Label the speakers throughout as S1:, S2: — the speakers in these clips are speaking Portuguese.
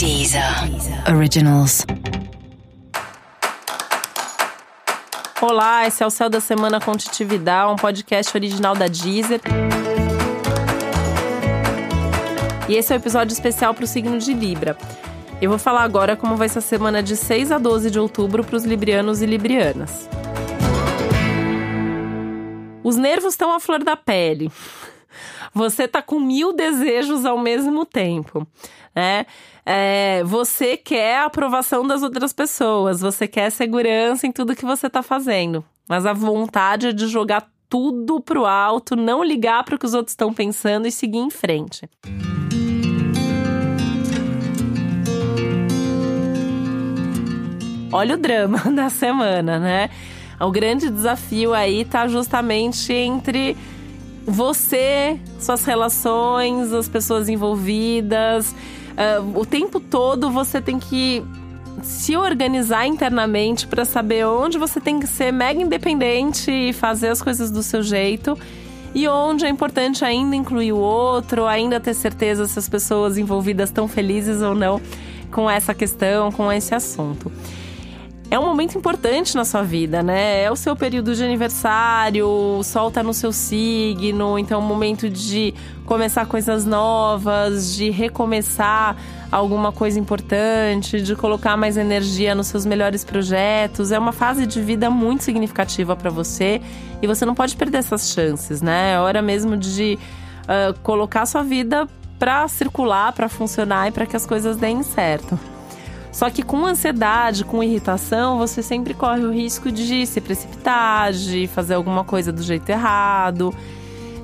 S1: Deezer Originals.
S2: Olá, esse é o Céu da Semana com Titividade, um podcast original da Deezer. E esse é o um episódio especial para o signo de Libra. Eu vou falar agora como vai ser a semana de 6 a 12 de outubro para os librianos e librianas. Os nervos estão à flor da pele. Você tá com mil desejos ao mesmo tempo, né? É, você quer a aprovação das outras pessoas, você quer segurança em tudo que você tá fazendo, mas a vontade é de jogar tudo pro alto, não ligar para o que os outros estão pensando e seguir em frente. Olha o drama da semana, né? O grande desafio aí tá justamente entre você, suas relações, as pessoas envolvidas. Uh, o tempo todo você tem que se organizar internamente para saber onde você tem que ser mega independente e fazer as coisas do seu jeito. E onde é importante ainda incluir o outro, ainda ter certeza se as pessoas envolvidas estão felizes ou não com essa questão, com esse assunto é um momento importante na sua vida, né? É o seu período de aniversário, o sol tá no seu signo, então é um momento de começar coisas novas, de recomeçar alguma coisa importante, de colocar mais energia nos seus melhores projetos. É uma fase de vida muito significativa para você e você não pode perder essas chances, né? É hora mesmo de uh, colocar sua vida para circular, para funcionar e para que as coisas deem certo. Só que com ansiedade, com irritação, você sempre corre o risco de se precipitar, de fazer alguma coisa do jeito errado,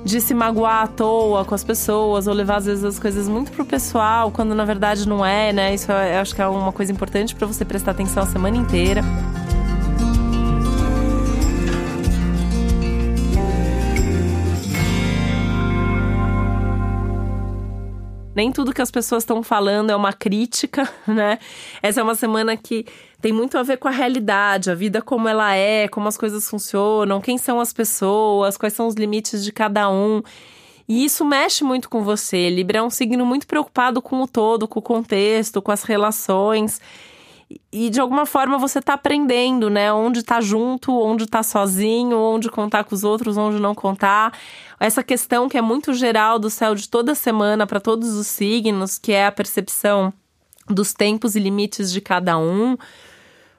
S2: de se magoar à toa com as pessoas, ou levar às vezes as coisas muito pro pessoal, quando na verdade não é, né? Isso eu acho que é uma coisa importante para você prestar atenção a semana inteira. Nem tudo que as pessoas estão falando é uma crítica, né? Essa é uma semana que tem muito a ver com a realidade, a vida como ela é, como as coisas funcionam, quem são as pessoas, quais são os limites de cada um. E isso mexe muito com você. Libra é um signo muito preocupado com o todo, com o contexto, com as relações. E de alguma forma você tá aprendendo, né? Onde tá junto, onde tá sozinho, onde contar com os outros, onde não contar. Essa questão que é muito geral do céu de toda semana para todos os signos, que é a percepção dos tempos e limites de cada um.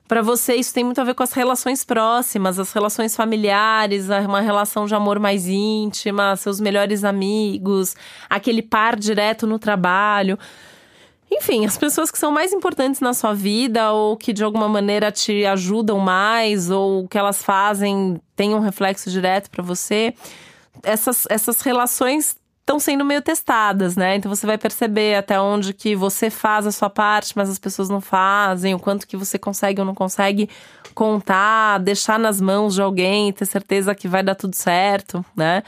S2: Para você, isso tem muito a ver com as relações próximas, as relações familiares, uma relação de amor mais íntima, seus melhores amigos, aquele par direto no trabalho. Enfim, as pessoas que são mais importantes na sua vida ou que de alguma maneira te ajudam mais ou que elas fazem tem um reflexo direto para você. Essas, essas relações estão sendo meio testadas, né? Então você vai perceber até onde que você faz a sua parte, mas as pessoas não fazem, o quanto que você consegue ou não consegue contar, deixar nas mãos de alguém, ter certeza que vai dar tudo certo, né?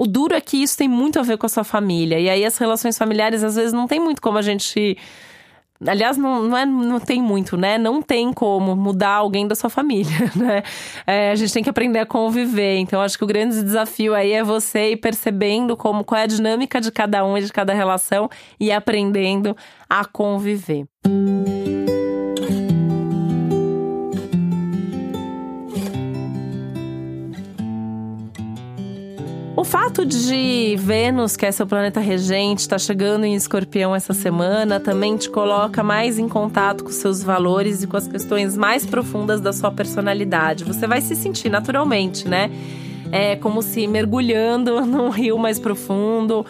S2: O duro é que isso tem muito a ver com a sua família. E aí as relações familiares, às vezes, não tem muito como a gente. Aliás, não, não, é, não tem muito, né? Não tem como mudar alguém da sua família, né? É, a gente tem que aprender a conviver. Então, acho que o grande desafio aí é você ir percebendo como, qual é a dinâmica de cada um e de cada relação e aprendendo a conviver. Música fato de Vênus, que é seu planeta regente, estar tá chegando em Escorpião essa semana, também te coloca mais em contato com seus valores e com as questões mais profundas da sua personalidade. Você vai se sentir naturalmente, né? É como se mergulhando num rio mais profundo,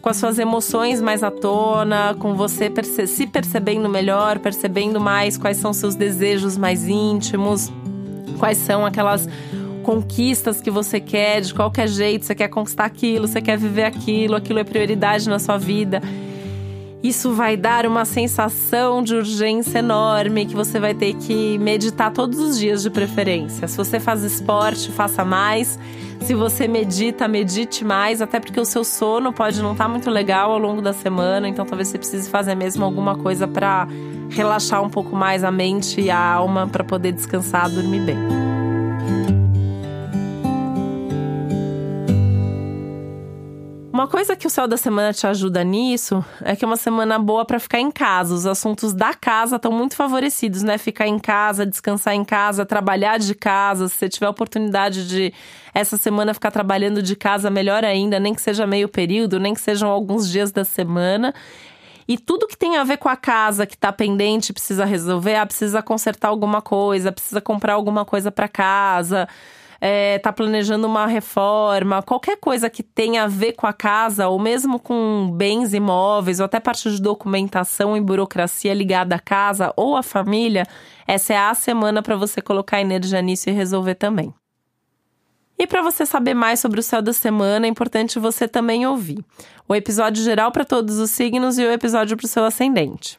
S2: com as suas emoções mais à tona, com você perce se percebendo melhor, percebendo mais quais são seus desejos mais íntimos, quais são aquelas conquistas que você quer de qualquer jeito, você quer conquistar aquilo, você quer viver aquilo, aquilo é prioridade na sua vida. Isso vai dar uma sensação de urgência enorme que você vai ter que meditar todos os dias de preferência. Se você faz esporte, faça mais. Se você medita, medite mais, até porque o seu sono pode não estar tá muito legal ao longo da semana, então talvez você precise fazer mesmo alguma coisa para relaxar um pouco mais a mente e a alma para poder descansar, dormir bem. Uma coisa que o céu da semana te ajuda nisso é que é uma semana boa para ficar em casa. Os assuntos da casa estão muito favorecidos, né? Ficar em casa, descansar em casa, trabalhar de casa. Se você tiver oportunidade de essa semana ficar trabalhando de casa, melhor ainda, nem que seja meio período, nem que sejam alguns dias da semana. E tudo que tem a ver com a casa que tá pendente, precisa resolver, ah, precisa consertar alguma coisa, precisa comprar alguma coisa para casa é, tá planejando uma reforma, qualquer coisa que tenha a ver com a casa, ou mesmo com bens imóveis, ou até parte de documentação e burocracia ligada à casa ou à família, essa é a semana para você colocar energia nisso e resolver também. E para você saber mais sobre o céu da semana, é importante você também ouvir o episódio geral para todos os signos e o episódio para o seu ascendente.